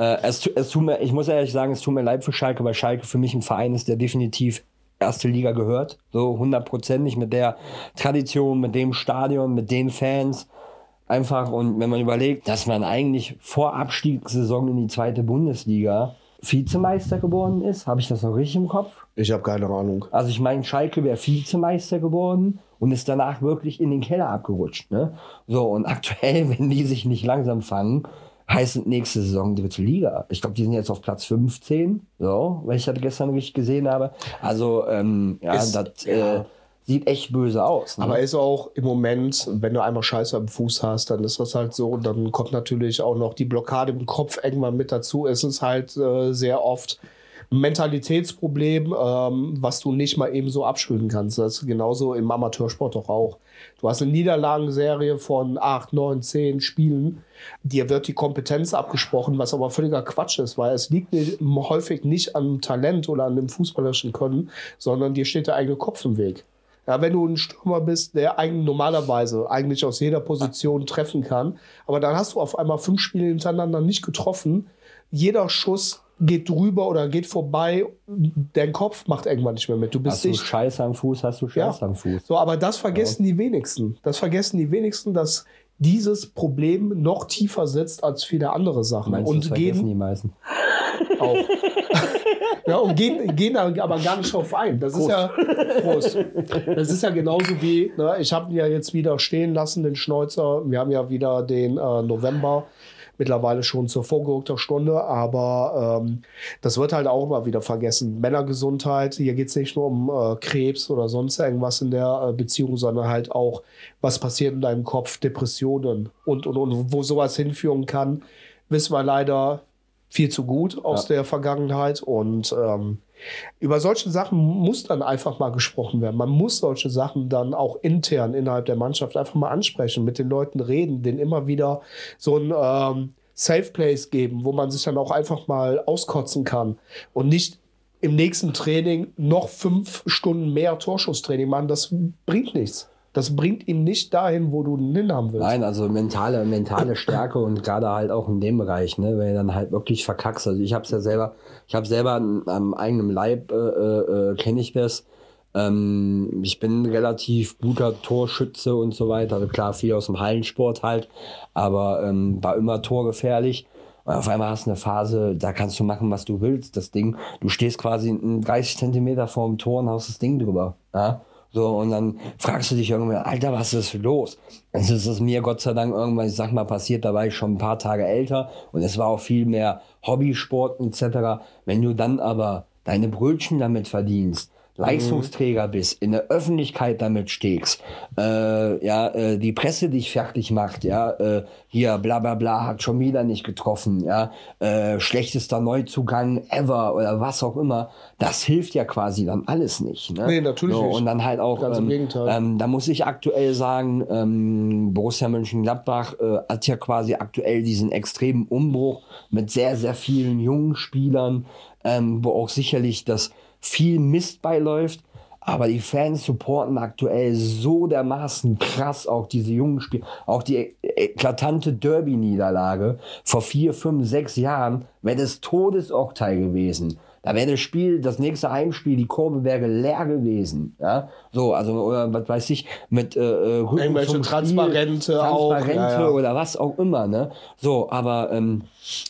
Äh, es, es tut mir, ich muss ehrlich sagen, es tut mir leid für Schalke, weil Schalke für mich ein Verein ist, der definitiv erste Liga gehört. So hundertprozentig mit der Tradition, mit dem Stadion, mit den Fans. Einfach, und wenn man überlegt, dass man eigentlich vor Abstiegssaison in die zweite Bundesliga Vizemeister geworden ist, habe ich das noch richtig im Kopf? Ich habe keine Ahnung. Also ich meine, Schalke wäre Vizemeister geworden und ist danach wirklich in den Keller abgerutscht. Ne? So, und aktuell, wenn die sich nicht langsam fangen, heißt nächste Saison dritte Liga. Ich glaube, die sind jetzt auf Platz 15, so, weil ich das gestern richtig gesehen habe. Also, ähm, ja, ist, das ja. Äh, sieht echt böse aus. Ne? Aber ist auch im Moment, wenn du einmal Scheiße am Fuß hast, dann ist das halt so. Und dann kommt natürlich auch noch die Blockade im Kopf irgendwann mit dazu. Es ist halt äh, sehr oft Mentalitätsproblem, ähm, was du nicht mal eben so abschütteln kannst. Das ist genauso im Amateursport doch auch. Du hast eine Niederlagenserie von acht, neun, zehn Spielen. Dir wird die Kompetenz abgesprochen, was aber völliger Quatsch ist, weil es liegt nicht, häufig nicht am Talent oder an dem fußballerischen Können, sondern dir steht der eigene Kopf im Weg. Ja, wenn du ein Stürmer bist, der eigentlich normalerweise eigentlich aus jeder Position treffen kann, aber dann hast du auf einmal fünf Spiele hintereinander nicht getroffen. Jeder Schuss geht drüber oder geht vorbei, dein Kopf macht irgendwann nicht mehr mit. Du bist hast du Scheiße am Fuß, hast du Scheiße ja. am Fuß. So, aber das vergessen ja. die wenigsten. Das vergessen die wenigsten, dass dieses Problem noch tiefer sitzt als viele andere Sachen. Meinst und das gehen die meisten. Auch. ja, und gehen, gehen da aber gar nicht drauf ein. Das Prost. ist ja Prost. Das ist ja genauso wie, ne, ich habe ihn ja jetzt wieder stehen lassen, den Schneuzer. Wir haben ja wieder den äh, November mittlerweile schon zur vorgerückter Stunde, aber ähm, das wird halt auch immer wieder vergessen. Männergesundheit, hier geht es nicht nur um äh, Krebs oder sonst irgendwas in der äh, Beziehung, sondern halt auch, was passiert in deinem Kopf, Depressionen und, und, und wo sowas hinführen kann, wissen wir leider viel zu gut aus ja. der Vergangenheit und ähm, über solche Sachen muss dann einfach mal gesprochen werden. Man muss solche Sachen dann auch intern innerhalb der Mannschaft einfach mal ansprechen, mit den Leuten reden, denen immer wieder so ein ähm, Safe Place geben, wo man sich dann auch einfach mal auskotzen kann und nicht im nächsten Training noch fünf Stunden mehr Torschusstraining machen. Das bringt nichts. Das bringt ihn nicht dahin, wo du ihn hinhaben willst. Nein, also mentale, mentale Stärke und gerade halt auch in dem Bereich, ne, wenn du dann halt wirklich verkackst. Also ich habe es ja selber, ich habe selber am eigenen Leib äh, äh, kenne ich das. Ähm, ich bin relativ guter Torschütze und so weiter. Also klar, viel aus dem Hallensport halt, aber ähm, war immer torgefährlich. Und auf einmal hast du eine Phase, da kannst du machen, was du willst. Das Ding, du stehst quasi 30 Zentimeter vor dem Tor und hast das Ding drüber. Ja? So, und dann fragst du dich irgendwann, Alter, was ist los? Das ist mir Gott sei Dank irgendwann, ich sag mal, passiert, da war ich schon ein paar Tage älter und es war auch viel mehr Hobbysport etc. Wenn du dann aber deine Brötchen damit verdienst, Leistungsträger bist, in der Öffentlichkeit damit stehst, äh, ja, äh, die Presse dich fertig macht, ja, äh, hier bla bla bla hat schon wieder nicht getroffen, ja, äh, schlechtester Neuzugang ever oder was auch immer, das hilft ja quasi dann alles nicht. Ne? Nee, natürlich so, nicht. Und dann halt auch, Ganz ähm, im Gegenteil. Ähm, da muss ich aktuell sagen, ähm, Borussia Mönchengladbach äh, hat ja quasi aktuell diesen extremen Umbruch mit sehr, sehr vielen jungen Spielern, ähm, wo auch sicherlich das viel Mist beiläuft. Aber die Fans supporten aktuell so dermaßen krass auch diese jungen Spiele. Auch die eklatante Derby-Niederlage vor vier, fünf, sechs Jahren wäre das Todesurteil gewesen. Da wäre das Spiel, das nächste Heimspiel, die Kurve wäre leer gewesen. Ja? So, also, oder was weiß ich, mit äh, äh Rücken Irgendwelche zum Transparente, Spiel, auch, Transparente ja, ja. oder was auch immer, ne? So, aber ähm,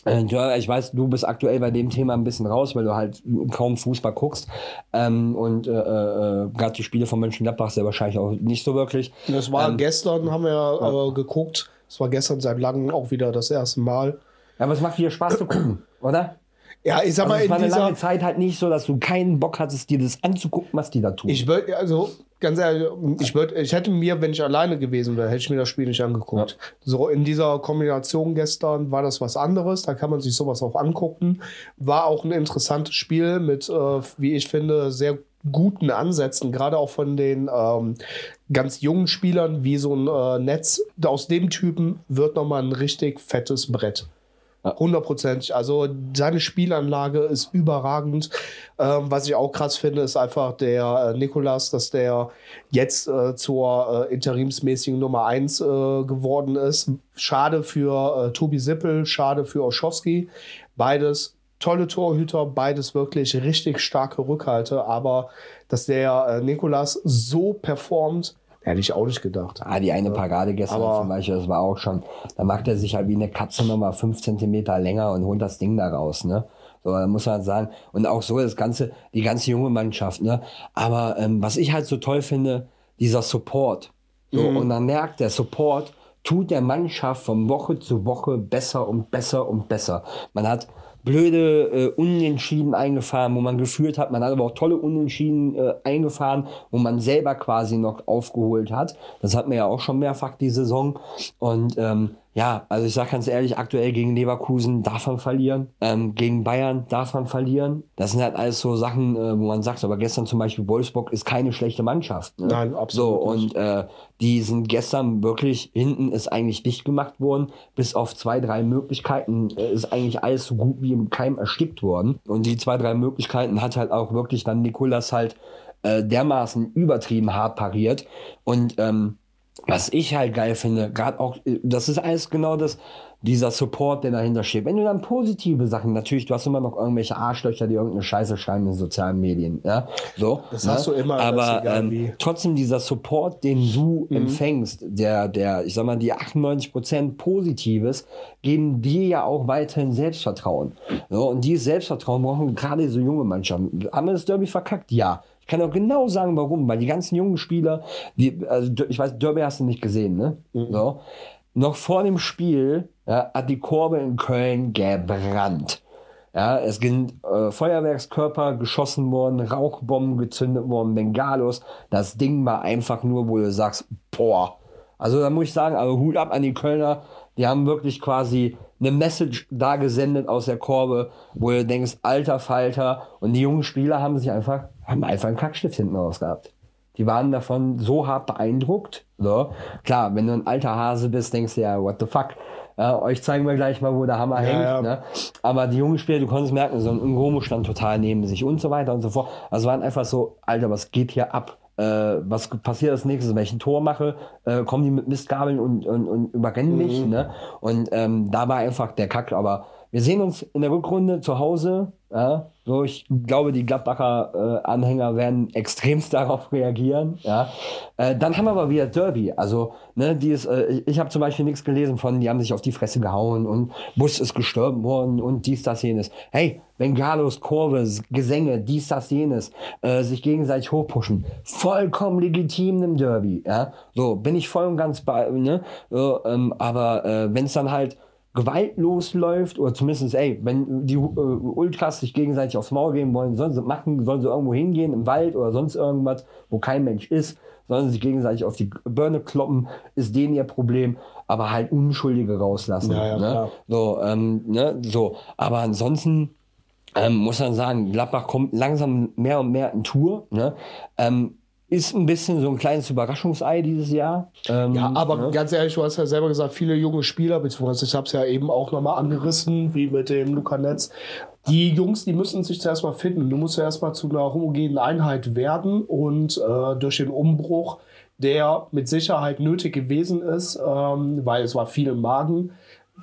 äh, ja, ich weiß, du bist aktuell bei dem Thema ein bisschen raus, weil du halt kaum Fußball guckst. Ähm, und äh, äh, gerade die Spiele von Mönchengladbach sehr wahrscheinlich auch nicht so wirklich. Das war Ähm, gestern, haben wir äh, geguckt. Das war gestern seit langem auch wieder das erste Mal. Ja, aber es macht dir Spaß zu gucken, oder? Ja, ich sag Also mal, es war in eine dieser. lange Zeit halt nicht so, dass du keinen Bock hattest, dir das anzugucken, was die da tun. Ich würde, also ganz ehrlich, ich würde, ich hätte mir, wenn ich alleine gewesen wäre, hätte ich mir das Spiel nicht angeguckt. So in dieser Kombination gestern war das was anderes. Da kann man sich sowas auch angucken. War auch ein interessantes Spiel mit, äh, wie ich finde, sehr guten Ansätzen, gerade auch von den ähm, ganz jungen Spielern, wie so ein äh, Netz. Aus dem Typen wird nochmal ein richtig fettes Brett. Hundertprozentig. Also seine Spielanlage ist überragend. Ähm, was ich auch krass finde, ist einfach der äh, Nikolas, dass der jetzt äh, zur äh, interimsmäßigen Nummer 1 äh, geworden ist. Schade für äh, Tobi Sippel, schade für Oschowski. Beides tolle Torhüter, beides wirklich richtig starke Rückhalte. Aber dass der äh, Nikolas so performt, hätte ich auch nicht gedacht. Ah, die eine Parade gestern Aber- zum Beispiel, das war auch schon, da macht er sich halt wie eine Katze nochmal fünf Zentimeter länger und holt das Ding da raus, ne? So, da muss man sagen. Und auch so das ganze, die ganze junge Mannschaft, ne? Aber ähm, was ich halt so toll finde, dieser Support. So, Und man merkt, der Support tut der Mannschaft von Woche zu Woche besser und besser und besser. Man hat blöde äh, Unentschieden eingefahren, wo man geführt hat. Man hat aber auch tolle Unentschieden äh, eingefahren, wo man selber quasi noch aufgeholt hat. Das hat man ja auch schon mehrfach die Saison. Und ähm, ja, also ich sage ganz ehrlich, aktuell gegen Leverkusen darf man verlieren, ähm, gegen Bayern darf man verlieren. Das sind halt alles so Sachen, äh, wo man sagt, aber gestern zum Beispiel Wolfsburg ist keine schlechte Mannschaft. Ne? Nein, absolut So, und äh, die sind gestern wirklich, hinten ist eigentlich dicht gemacht worden, bis auf zwei, drei Möglichkeiten äh, ist eigentlich alles so gut wie im Keim erstickt worden. Und die zwei, drei Möglichkeiten hat halt auch wirklich dann Nikolas halt äh, dermaßen übertrieben hart pariert. Und ähm, was ich halt geil finde, gerade auch, äh, das ist alles genau das, dieser Support, der dahinter steht. Wenn du dann positive Sachen, natürlich, du hast immer noch irgendwelche Arschlöcher, die irgendeine Scheiße schreiben in sozialen Medien, ja, so. ne? Das hast du immer, Aber ähm, trotzdem dieser Support, den du Mhm. empfängst, der, der, ich sag mal, die 98% Positives, geben dir ja auch weiterhin Selbstvertrauen. So, und dieses Selbstvertrauen brauchen gerade so junge Mannschaften. Haben wir das Derby verkackt? Ja. Ich kann auch genau sagen, warum. Weil die ganzen jungen Spieler, die, also ich weiß, Derby hast du nicht gesehen, ne? Mhm. So. Noch vor dem Spiel ja, hat die Kurve in Köln gebrannt. Ja, es sind äh, Feuerwerkskörper geschossen worden, Rauchbomben gezündet worden, Bengalos. Das Ding war einfach nur, wo du sagst, boah. Also da muss ich sagen, also Hut ab an die Kölner. Die haben wirklich quasi eine Message da gesendet aus der Kurve, wo du denkst, alter Falter. Und die jungen Spieler haben sich einfach, haben einfach einen Kackstift hinten raus gehabt. Die waren davon so hart beeindruckt. So. Klar, wenn du ein alter Hase bist, denkst du ja, what the fuck. Ja, euch zeigen wir gleich mal, wo der Hammer hängt. ja. Ne? Aber die jungen Spieler, du konntest merken, so ein Ngomo stand total neben sich und so weiter und so fort. Also waren einfach so, Alter, was geht hier ab? Äh, was passiert als nächstes? Wenn ich ein Tor mache, äh, kommen die mit Mistgabeln und, und, und überrennen mich. Ne? Und ähm, da war einfach der Kack. Aber wir sehen uns in der Rückrunde zu Hause. Ja? So, ich glaube, die Gladbacher äh, Anhänger werden extremst darauf reagieren. Ja? Äh, dann haben wir aber wieder Derby. Also, ne, die ist, äh, ich, ich habe zum Beispiel nichts gelesen von, die haben sich auf die Fresse gehauen und Bus ist gestorben worden und dies, das, jenes. Hey, Bengalos, Kurve, Gesänge, dies, das, jenes, äh, sich gegenseitig hochpushen. Vollkommen legitim im Derby. Ja? So, bin ich voll und ganz bei, ne? So, ähm, aber äh, wenn es dann halt gewaltlos läuft oder zumindest, ey, wenn die äh, Ultras sich gegenseitig aufs Maul gehen wollen, sollen sie machen, sollen sie irgendwo hingehen im Wald oder sonst irgendwas, wo kein Mensch ist, sollen sie sich gegenseitig auf die Birne kloppen, ist denen ihr Problem, aber halt Unschuldige rauslassen. Ja, ja, ne? So, ähm, ne, so, aber ansonsten ähm, muss man sagen, Gladbach kommt langsam mehr und mehr in Tour. Ne? Ähm, ist ein bisschen so ein kleines Überraschungsei dieses Jahr. Ähm, Ja, aber ne? ganz ehrlich, du hast ja selber gesagt, viele junge Spieler, beziehungsweise ich habe es ja eben auch nochmal angerissen, wie mit dem Luca Netz. Die Jungs, die müssen sich zuerst mal finden. Du musst ja erstmal zu einer homogenen Einheit werden und äh, durch den Umbruch, der mit Sicherheit nötig gewesen ist, ähm, weil es war viel im Magen,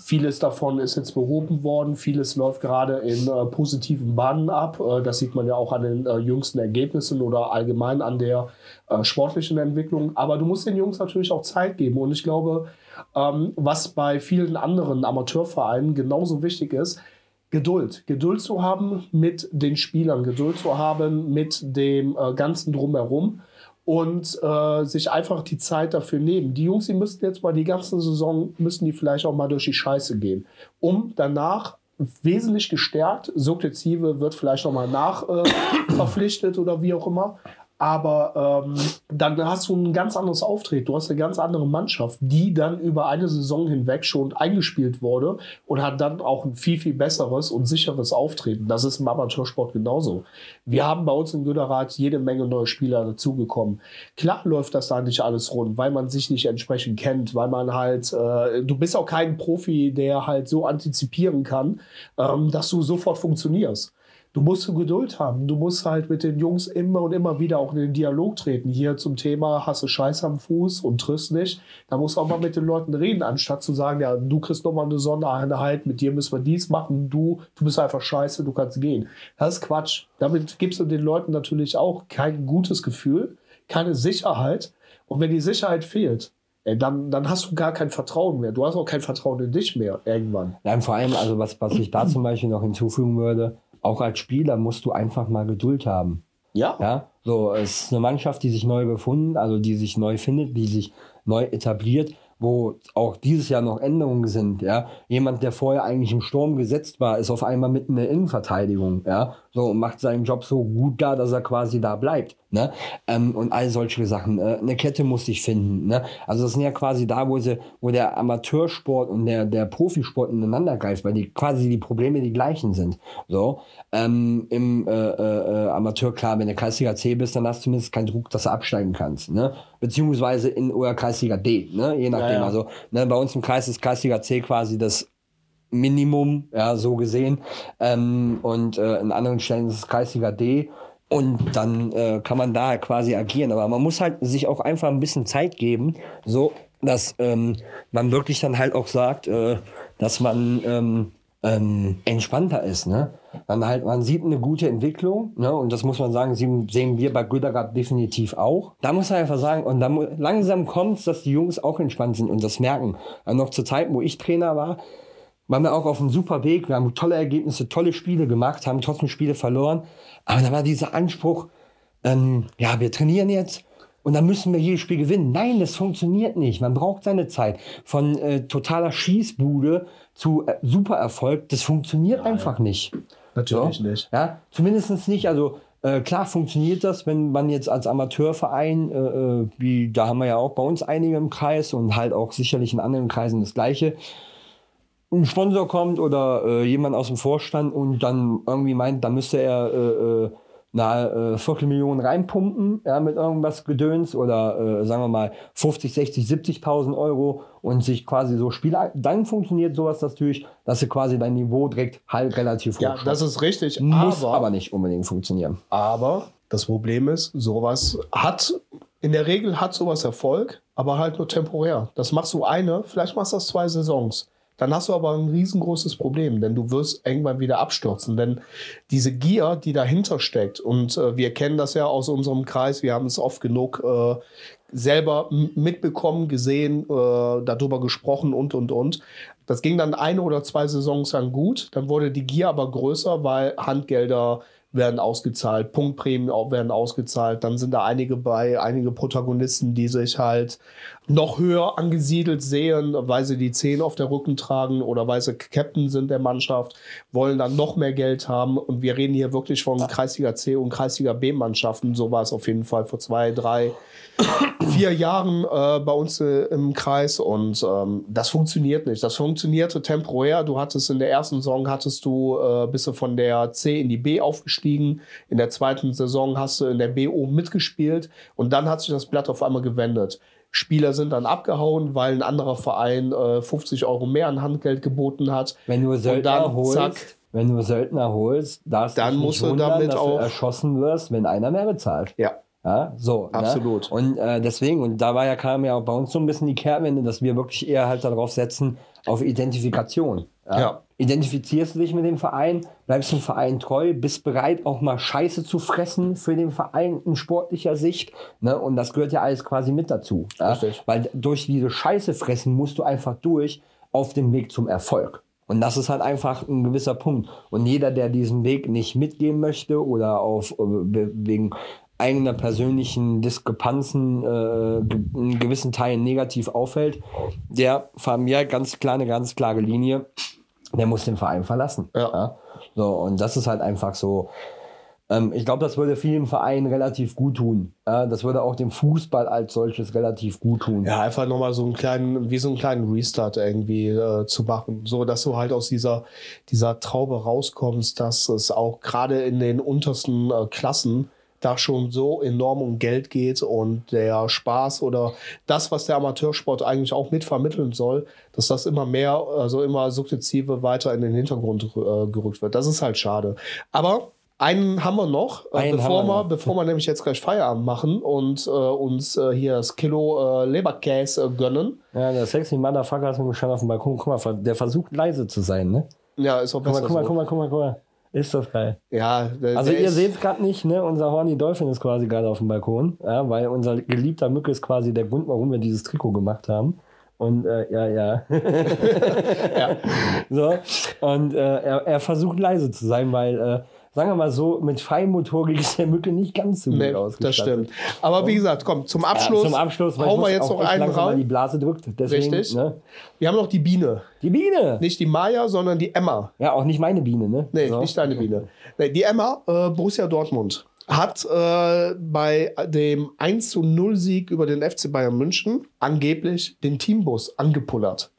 Vieles davon ist jetzt behoben worden, vieles läuft gerade in äh, positiven Bahnen ab. Äh, das sieht man ja auch an den äh, jüngsten Ergebnissen oder allgemein an der äh, sportlichen Entwicklung. Aber du musst den Jungs natürlich auch Zeit geben. Und ich glaube, ähm, was bei vielen anderen Amateurvereinen genauso wichtig ist, Geduld. Geduld zu haben mit den Spielern, Geduld zu haben mit dem äh, Ganzen drumherum und äh, sich einfach die Zeit dafür nehmen. Die Jungs, die müssten jetzt mal die ganze Saison, müssen die vielleicht auch mal durch die Scheiße gehen, um danach wesentlich gestärkt, sukzessive wird vielleicht noch mal nach äh, verpflichtet oder wie auch immer, aber ähm, dann hast du ein ganz anderes Auftreten. Du hast eine ganz andere Mannschaft, die dann über eine Saison hinweg schon eingespielt wurde und hat dann auch ein viel, viel besseres und sicheres Auftreten. Das ist im Amateursport genauso. Wir haben bei uns in Göderrath jede Menge neue Spieler dazugekommen. Klar läuft das da nicht alles rund, weil man sich nicht entsprechend kennt, weil man halt, äh, du bist auch kein Profi, der halt so antizipieren kann, ähm, dass du sofort funktionierst du musst Geduld haben. Du musst halt mit den Jungs immer und immer wieder auch in den Dialog treten. Hier zum Thema, hast du Scheiß am Fuß und triffst nicht. Da musst du auch mal mit den Leuten reden, anstatt zu sagen, ja, du kriegst nochmal eine Sondereinheit, mit dir müssen wir dies machen, du, du bist einfach scheiße, du kannst gehen. Das ist Quatsch. Damit gibst du den Leuten natürlich auch kein gutes Gefühl, keine Sicherheit. Und wenn die Sicherheit fehlt, dann, dann hast du gar kein Vertrauen mehr. Du hast auch kein Vertrauen in dich mehr irgendwann. Ja, vor allem, also was, was ich da zum Beispiel noch hinzufügen würde, auch als Spieler musst du einfach mal Geduld haben. Ja. Ja. So, es ist eine Mannschaft, die sich neu gefunden, also die sich neu findet, die sich neu etabliert wo auch dieses Jahr noch Änderungen sind, ja. Jemand, der vorher eigentlich im Sturm gesetzt war, ist auf einmal mitten in der Innenverteidigung, ja. So, und macht seinen Job so gut da, dass er quasi da bleibt, ne. Ähm, und all solche Sachen. Äh, eine Kette muss sich finden, ne. Also, das sind ja quasi da, wo sie, wo der Amateursport und der, der Profisport ineinander greift, weil die quasi die Probleme die gleichen sind. So, ähm, im äh, äh, äh Amateur, klar, wenn du Kreisliga C bist, dann hast du zumindest keinen Druck, dass du absteigen kannst, ne. Beziehungsweise in oder Kreisliga D, ne, je nachdem. Ja, ja. Also, ne, bei uns im Kreis ist Kreisliga C quasi das Minimum, ja, so gesehen. Ähm, und äh, in anderen Stellen ist es Kreisliga D. Und dann äh, kann man da quasi agieren. Aber man muss halt sich auch einfach ein bisschen Zeit geben, so dass ähm, man wirklich dann halt auch sagt, äh, dass man ähm, ähm, entspannter ist. Ne? Man, halt, man sieht eine gute Entwicklung ne? und das muss man sagen, sehen wir bei Gütergrad definitiv auch. Da muss man einfach sagen, und dann langsam kommt es, dass die Jungs auch entspannt sind und das merken. Also noch zur Zeit, wo ich Trainer war, waren wir auch auf einem super Weg. Wir haben tolle Ergebnisse, tolle Spiele gemacht, haben trotzdem Spiele verloren. Aber da war dieser Anspruch, ähm, ja, wir trainieren jetzt und dann müssen wir jedes Spiel gewinnen. Nein, das funktioniert nicht. Man braucht seine Zeit. Von äh, totaler Schießbude zu äh, Supererfolg, das funktioniert ja, einfach ja. nicht. Natürlich so, nicht. Ja, zumindest nicht. Also äh, klar funktioniert das, wenn man jetzt als Amateurverein, äh, äh, wie da haben wir ja auch bei uns einige im Kreis und halt auch sicherlich in anderen Kreisen das Gleiche, ein Sponsor kommt oder äh, jemand aus dem Vorstand und dann irgendwie meint, da müsste er äh, äh, eine äh, Viertelmillion reinpumpen ja, mit irgendwas Gedöns oder äh, sagen wir mal 50, 60, 70.000 Euro und sich quasi so Spieler, dann funktioniert sowas natürlich, dass sie quasi dein Niveau direkt halt relativ hoch Ja, das ist richtig. Muss aber, aber nicht unbedingt funktionieren. Aber das Problem ist, sowas hat, in der Regel hat sowas Erfolg, aber halt nur temporär. Das machst du eine, vielleicht machst du das zwei Saisons. Dann hast du aber ein riesengroßes Problem, denn du wirst irgendwann wieder abstürzen. Denn diese Gier, die dahinter steckt, und äh, wir kennen das ja aus unserem Kreis, wir haben es oft genug äh, selber mitbekommen, gesehen, äh, darüber gesprochen und, und, und. Das ging dann eine oder zwei Saisons lang gut. Dann wurde die Gier aber größer, weil Handgelder werden ausgezahlt, Punktprämien werden ausgezahlt. Dann sind da einige bei, einige Protagonisten, die sich halt noch höher angesiedelt sehen, weil sie die 10 auf der Rücken tragen oder weil sie Captain sind der Mannschaft, wollen dann noch mehr Geld haben. Und wir reden hier wirklich von Kreisliga C und Kreisliga B Mannschaften. So war es auf jeden Fall vor zwei, drei, vier Jahren äh, bei uns äh, im Kreis. Und ähm, das funktioniert nicht. Das funktionierte temporär. Du hattest in der ersten Saison hattest du, äh, bist du von der C in die B aufgestiegen. In der zweiten Saison hast du in der B oben mitgespielt. Und dann hat sich das Blatt auf einmal gewendet. Spieler sind dann abgehauen, weil ein anderer Verein äh, 50 Euro mehr an Handgeld geboten hat. Wenn du Söldner dann, holst, zack, wenn du Söldner holst, darfst dann musst du damit dass auch du erschossen wirst, wenn einer mehr bezahlt. Ja. Ja, so. ne? Absolut. Und äh, deswegen, und da war ja, kam ja auch bei uns so ein bisschen die Kehrwende, dass wir wirklich eher halt darauf setzen, auf Identifikation. Ja. Identifizierst du dich mit dem Verein, bleibst dem Verein treu, bist bereit, auch mal Scheiße zu fressen für den Verein in sportlicher Sicht. Ne? Und das gehört ja alles quasi mit dazu. Ja? Weil durch diese Scheiße fressen musst du einfach durch auf dem Weg zum Erfolg. Und das ist halt einfach ein gewisser Punkt. Und jeder, der diesen Weg nicht mitgehen möchte oder auf äh, we- wegen eigener persönlichen Diskrepanzen äh, in gewissen Teilen negativ auffällt, der fahren mir ganz klar eine ganz klare Linie. Der muss den Verein verlassen. Ja. So, und das ist halt einfach so. Ähm, ich glaube, das würde vielen Vereinen relativ gut tun. Ja, das würde auch dem Fußball als solches relativ gut tun. Ja, einfach nochmal so einen kleinen, wie so einen kleinen Restart irgendwie äh, zu machen. So, dass du halt aus dieser, dieser Traube rauskommst, dass es auch gerade in den untersten äh, Klassen da schon so enorm um Geld geht und der Spaß oder das, was der Amateursport eigentlich auch mit vermitteln soll, dass das immer mehr, also immer sukzessive weiter in den Hintergrund äh, gerückt wird. Das ist halt schade. Aber einen haben wir noch, äh, bevor, wir noch. bevor wir nämlich jetzt gleich Feierabend machen und äh, uns äh, hier das Kilo äh, Leberkäse äh, gönnen. Ja, der sexy Motherfucker ist mir schon auf dem Balkon. Guck mal, der versucht leise zu sein, ne? Ja, ist auch Guck mal, besser guck mal, guck mal, guck mal, guck mal. Ist das geil. Ja, Also ihr seht es gerade nicht, ne? Unser Horny Dolphin ist quasi gerade auf dem Balkon, ja, weil unser geliebter Mücke ist quasi der Grund, warum wir dieses Trikot gemacht haben. Und äh, ja, ja. So, und äh, er, er versucht leise zu sein, weil, äh, sagen wir mal so, mit Feinmotorik ist der Mücke nicht ganz so gut Nee, das ausgestattet. stimmt. Aber wie gesagt, komm, zum Abschluss, Ja, zum Abschluss, hauen wir jetzt auch noch einen weil die. Blase drückt. Deswegen, Richtig. Ne? Wir haben noch die Biene. Die Biene. Nicht die Maya, sondern die Emma. Ja, auch nicht meine Biene, ne? Nee, So. nicht deine Biene. Nee, die Emma, äh, Borussia Dortmund, hat äh, bei dem 1 zu 0 Sieg über den FC Bayern München angeblich den Teambus angepullert.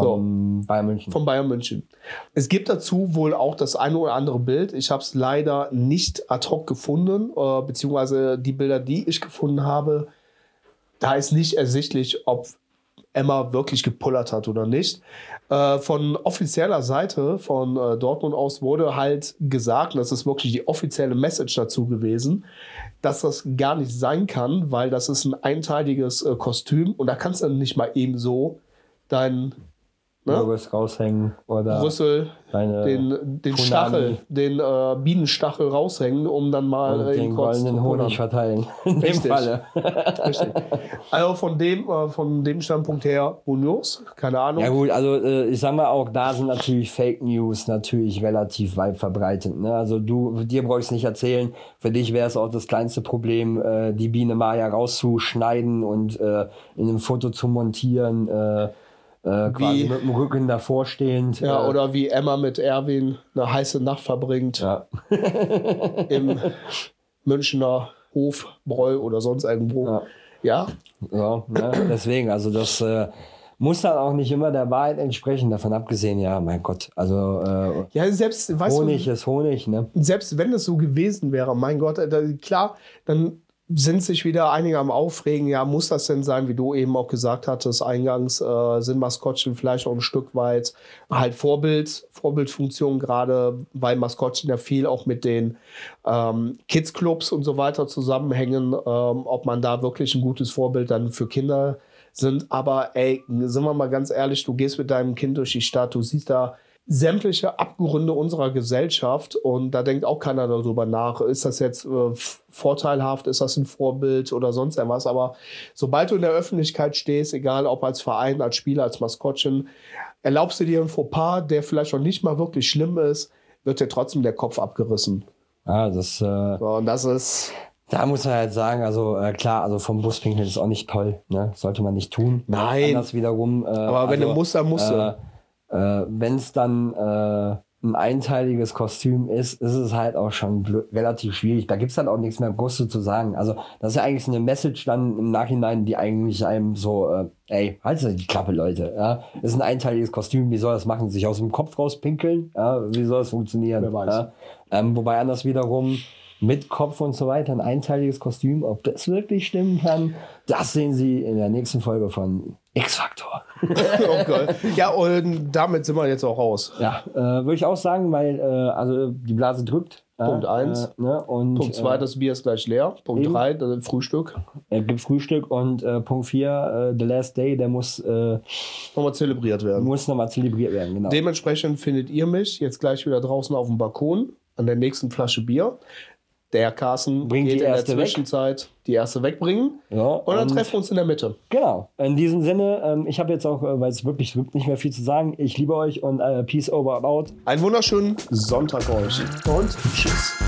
Von Bayern München. von Bayern München. Es gibt dazu wohl auch das eine oder andere Bild. Ich habe es leider nicht ad hoc gefunden, äh, beziehungsweise die Bilder, die ich gefunden habe, da ist nicht ersichtlich, ob Emma wirklich gepullert hat oder nicht. Äh, von offizieller Seite von äh, Dortmund aus wurde halt gesagt, und das ist wirklich die offizielle Message dazu gewesen, dass das gar nicht sein kann, weil das ist ein einteiliges äh, Kostüm und da kannst du nicht mal eben so dein ne, Logos raushängen oder Rüssel, den, den. Stachel, den äh, Bienenstachel raushängen, um dann mal und äh, den goldenen zu Honig verteilen. In dem Richtig. Falle. Richtig. Also von dem, äh, von dem Standpunkt her, Unios, keine Ahnung. Ja gut, also äh, ich sag mal auch, da sind natürlich Fake News natürlich relativ weit verbreitet. Ne? Also du, dir brauche ich es nicht erzählen. Für dich wäre es auch das kleinste Problem, äh, die Biene Maya rauszuschneiden und in einem Foto zu montieren, äh, quasi Wie- mit dem Rücken davor stehend. Ja, äh, oder wie Emma mit Erwin eine heiße Nacht verbringt ja. im Münchner Hofbräu oder sonst irgendwo. Ja. Ja, Ja, ne? deswegen, also das äh, muss dann auch nicht immer der Wahrheit entsprechen, davon abgesehen, ja, mein Gott, also äh, ja selbst, weißt Honig du, ist Honig, ne? selbst wenn es so gewesen wäre, mein Gott, äh, da, klar, dann sind sich wieder einige am Aufregen, ja, muss das denn sein, wie du eben auch gesagt hattest, eingangs äh, sind Maskottchen vielleicht auch ein Stück weit halt Vorbild, Vorbildfunktion, gerade weil Maskottchen ja viel auch mit den ähm, Kids-Clubs und so weiter zusammenhängen, ähm, ob man da wirklich ein gutes Vorbild dann für Kinder sind. Aber ey, sind wir mal ganz ehrlich, du gehst mit deinem Kind durch die Stadt, du siehst da sämtliche Abgründe unserer Gesellschaft und da denkt auch keiner darüber nach, ist das jetzt äh, vorteilhaft, ist das ein Vorbild oder sonst irgendwas, aber sobald du in der Öffentlichkeit stehst, egal ob als Verein, als Spieler, als Maskottchen, erlaubst du dir einen Fauxpas, der vielleicht noch nicht mal wirklich schlimm ist, wird dir trotzdem der Kopf abgerissen. Ja, das äh, So, und das ist, Da muss man halt sagen, also äh, klar, also vom Buspinkeln ist auch nicht toll, ne? Sollte man nicht tun. Nein. Anders wiederum. Äh, aber wenn also, du musst, dann musst du. Äh, wenn es dann äh, ein einteiliges Kostüm ist, ist es halt auch schon relativ schwierig. Da gibt's dann auch nichts mehr Großes zu sagen. Also das ist ja eigentlich eine Message dann im Nachhinein, die eigentlich einem so, äh, ey, haltet die Klappe, Leute. Ja? Ist ein einteiliges Kostüm, wie soll das machen? Sich aus dem Kopf rauspinkeln? Ja? Wie soll das funktionieren? Wer weiß. Ja? Ähm, wobei anders wiederum mit Kopf und so weiter ein einteiliges Kostüm, ob das wirklich stimmen kann, das sehen Sie in der nächsten Folge von X-Faktor. okay. Ja, und damit sind wir jetzt auch raus. Ja, äh, würde ich auch sagen, weil äh, also die Blase drückt. Punkt äh, eins. Äh, ne? Punkt 2, äh, das Bier ist gleich leer. Punkt eben. 3, Frühstück. Er gibt Frühstück und äh, Punkt 4, äh, The Last Day, der muss, äh, Nochmal zelebriert werden. muss nochmal zelebriert werden. Genau. Dementsprechend findet ihr mich jetzt gleich wieder draußen auf dem Balkon an der nächsten Flasche Bier. Der Carsten Bringt geht die in der erste weg. Zwischenzeit die erste wegbringen. ja, Und dann treffen wir uns in der Mitte. Genau. In diesem Sinne, ähm, ich habe jetzt auch, äh, weil es wirklich gibt nicht mehr viel zu sagen, ich liebe euch und äh, Peace over and out. Einen wunderschönen Sonntag euch. Und tschüss.